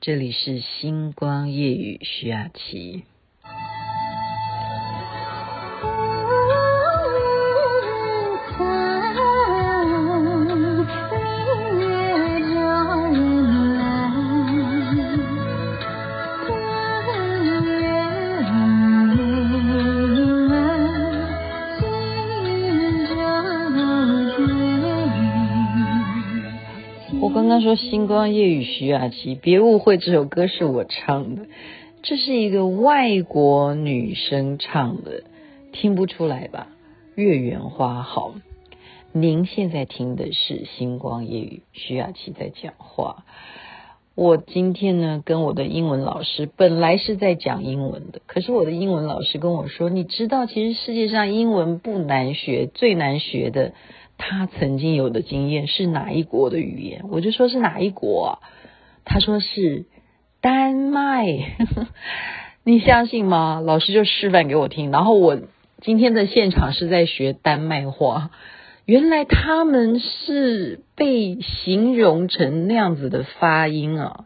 这里是星光夜雨徐雅琪。刚说星光夜雨徐雅琪，别误会这首歌是我唱的，这是一个外国女生唱的，听不出来吧？月圆花好，您现在听的是星光夜雨徐雅琪在讲话。我今天呢，跟我的英文老师本来是在讲英文的，可是我的英文老师跟我说，你知道，其实世界上英文不难学，最难学的。他曾经有的经验是哪一国的语言？我就说是哪一国啊？他说是丹麦，你相信吗？老师就示范给我听，然后我今天的现场是在学丹麦话。原来他们是被形容成那样子的发音啊，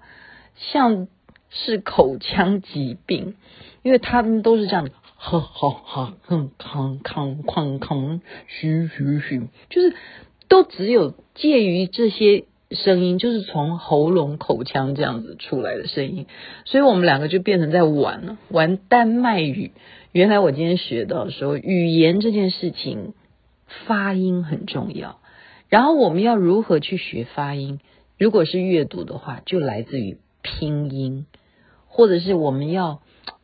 像是口腔疾病，因为他们都是这样的。哈哈哈，哼，康康康康，嘘嘘嘘，就是都只有介于这些声音，就是从喉咙、口腔这样子出来的声音，所以我们两个就变成在玩了，玩丹麦语。原来我今天学到说，语言这件事情发音很重要，然后我们要如何去学发音？如果是阅读的话，就来自于拼音，或者是我们要。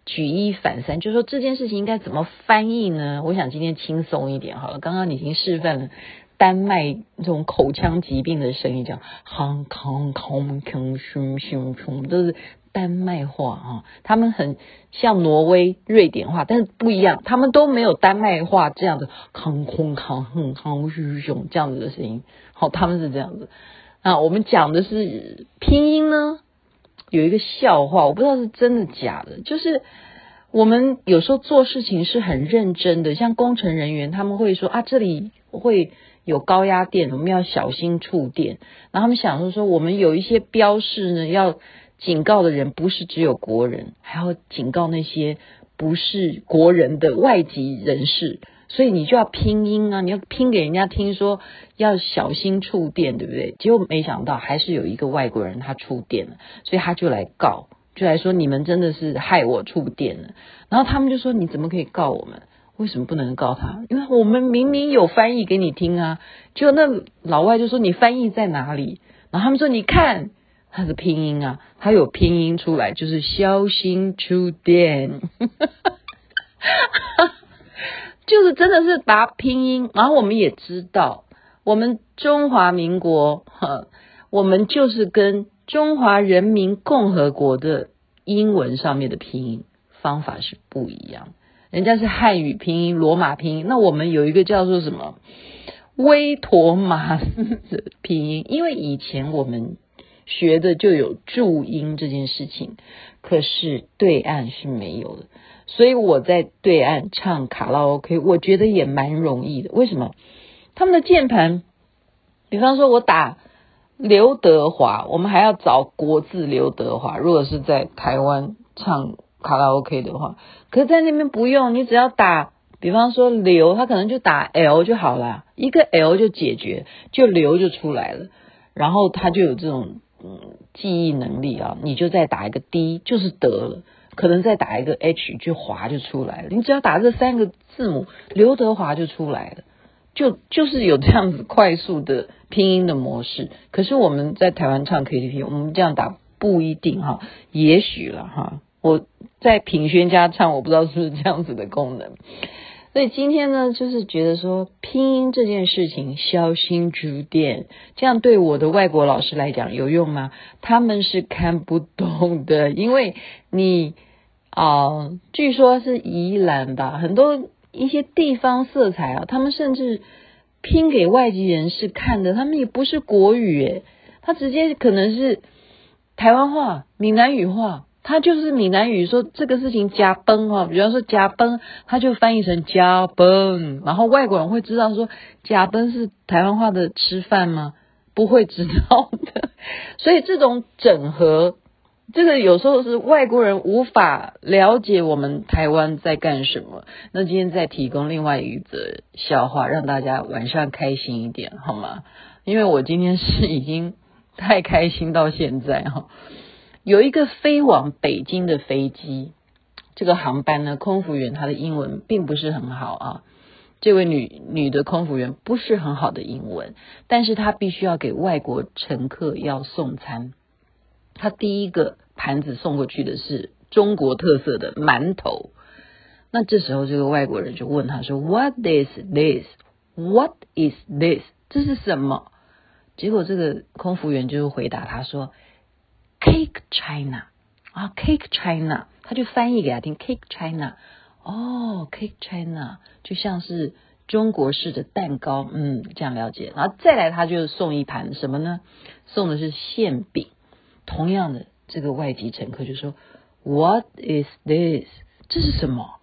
举一反三，就是说这件事情应该怎么翻译呢？我想今天轻松一点好了。刚刚你已经示范了丹麦这种口腔疾病的声音，叫 Hong Kong Kong Kong Shum Shum Shum，都是丹麦话啊。他们很像挪威、瑞典话，但是不一样，他们都没有丹麦话这样的 Kong Kong Kong Kong Shum Shum 这样子的声音。好，他们是这样子。那我们讲的是拼音呢？有一个笑话，我不知道是真的假的，就是我们有时候做事情是很认真的，像工程人员他们会说啊，这里会有高压电，我们要小心触电。然后他们想说说，我们有一些标示呢，要警告的人不是只有国人，还要警告那些不是国人的外籍人士。所以你就要拼音啊，你要拼给人家听，说要小心触电，对不对？结果没想到还是有一个外国人他触电了，所以他就来告，就来说你们真的是害我触电了。然后他们就说，你怎么可以告我们？为什么不能告他？因为我们明明有翻译给你听啊。结果那老外就说，你翻译在哪里？然后他们说，你看他的拼音啊，他有拼音出来，就是小心触电。就是真的是把拼音，然后我们也知道，我们中华民国，哈，我们就是跟中华人民共和国的英文上面的拼音方法是不一样。人家是汉语拼音、罗马拼音，那我们有一个叫做什么威妥玛斯的拼音，因为以前我们学的就有注音这件事情，可是对岸是没有的。所以我在对岸唱卡拉 OK，我觉得也蛮容易的。为什么？他们的键盘，比方说我打刘德华，我们还要找国字刘德华。如果是在台湾唱卡拉 OK 的话，可是在那边不用，你只要打，比方说刘，他可能就打 L 就好了，一个 L 就解决，就刘就出来了。然后他就有这种嗯记忆能力啊，你就再打一个 D 就是得了。可能再打一个 H 就华就出来了，你只要打这三个字母，刘德华就出来了，就就是有这样子快速的拼音的模式。可是我们在台湾唱 KTV，我们这样打不一定哈，也许了哈。我在品轩家唱，我不知道是不是这样子的功能。所以今天呢，就是觉得说拼音这件事情，小心逐点，这样对我的外国老师来讲有用吗？他们是看不懂的，因为你。啊、据说是宜兰吧，很多一些地方色彩啊，他们甚至拼给外籍人士看的，他们也不是国语诶，他直接可能是台湾话、闽南语话，他就是闽南语说这个事情加崩哦，比方说加崩，他就翻译成加崩，然后外国人会知道说加崩是台湾话的吃饭吗？不会知道的，所以这种整合。这个有时候是外国人无法了解我们台湾在干什么。那今天再提供另外一则笑话，让大家晚上开心一点，好吗？因为我今天是已经太开心到现在哈。有一个飞往北京的飞机，这个航班呢，空服员她的英文并不是很好啊。这位女女的空服员不是很好的英文，但是她必须要给外国乘客要送餐。她第一个盘子送过去的是中国特色的馒头。那这时候这个外国人就问她说：“What is this? What is this? 这是什么？”结果这个空服员就回答他说：“Cake China 啊，Cake China。”他就翻译给他听：“Cake China。”哦，Cake China 就像是中国式的蛋糕，嗯，这样了解。然后再来，他就送一盘什么呢？送的是馅饼。同样的，这个外籍乘客就说：“What is this？这是什么？”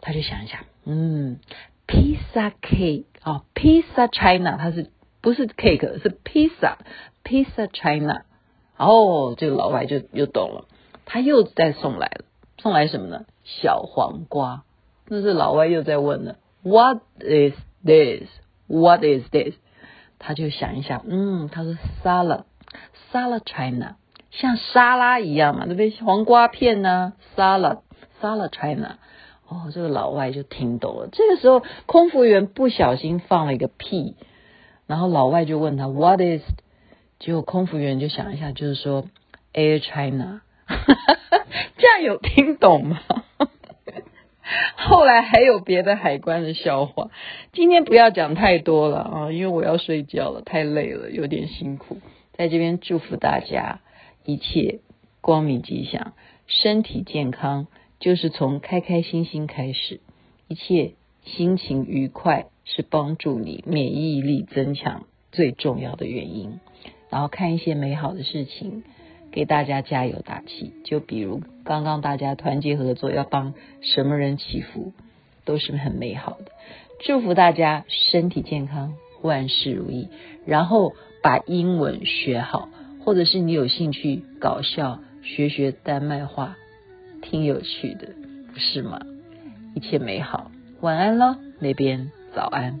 他就想一想，嗯，Pizza Cake 啊，Pizza China，它是不是 cake？是 Pizza，Pizza China。哦，这个老外就又懂了，他又再送来了，送来什么呢？小黄瓜，那是老外又在问了，What is this? What is this? 他就想一下，嗯，他说 salad，salad China，像沙拉一样嘛，对不对？黄瓜片呢，salad，salad China。哦，这个老外就听懂了。这个时候，空服员不小心放了一个屁，然后老外就问他 What is？结果空服员就想一下，就是说 Air China。这样有听懂吗？后来还有别的海关的笑话，今天不要讲太多了啊，因为我要睡觉了，太累了，有点辛苦。在这边祝福大家一切光明吉祥，身体健康，就是从开开心心开始，一切心情愉快是帮助你免疫力增强最重要的原因。然后看一些美好的事情。给大家加油打气，就比如刚刚大家团结合作要帮什么人祈福，都是很美好的。祝福大家身体健康，万事如意。然后把英文学好，或者是你有兴趣搞笑，学学丹麦话，挺有趣的，不是吗？一切美好，晚安喽，那边早安。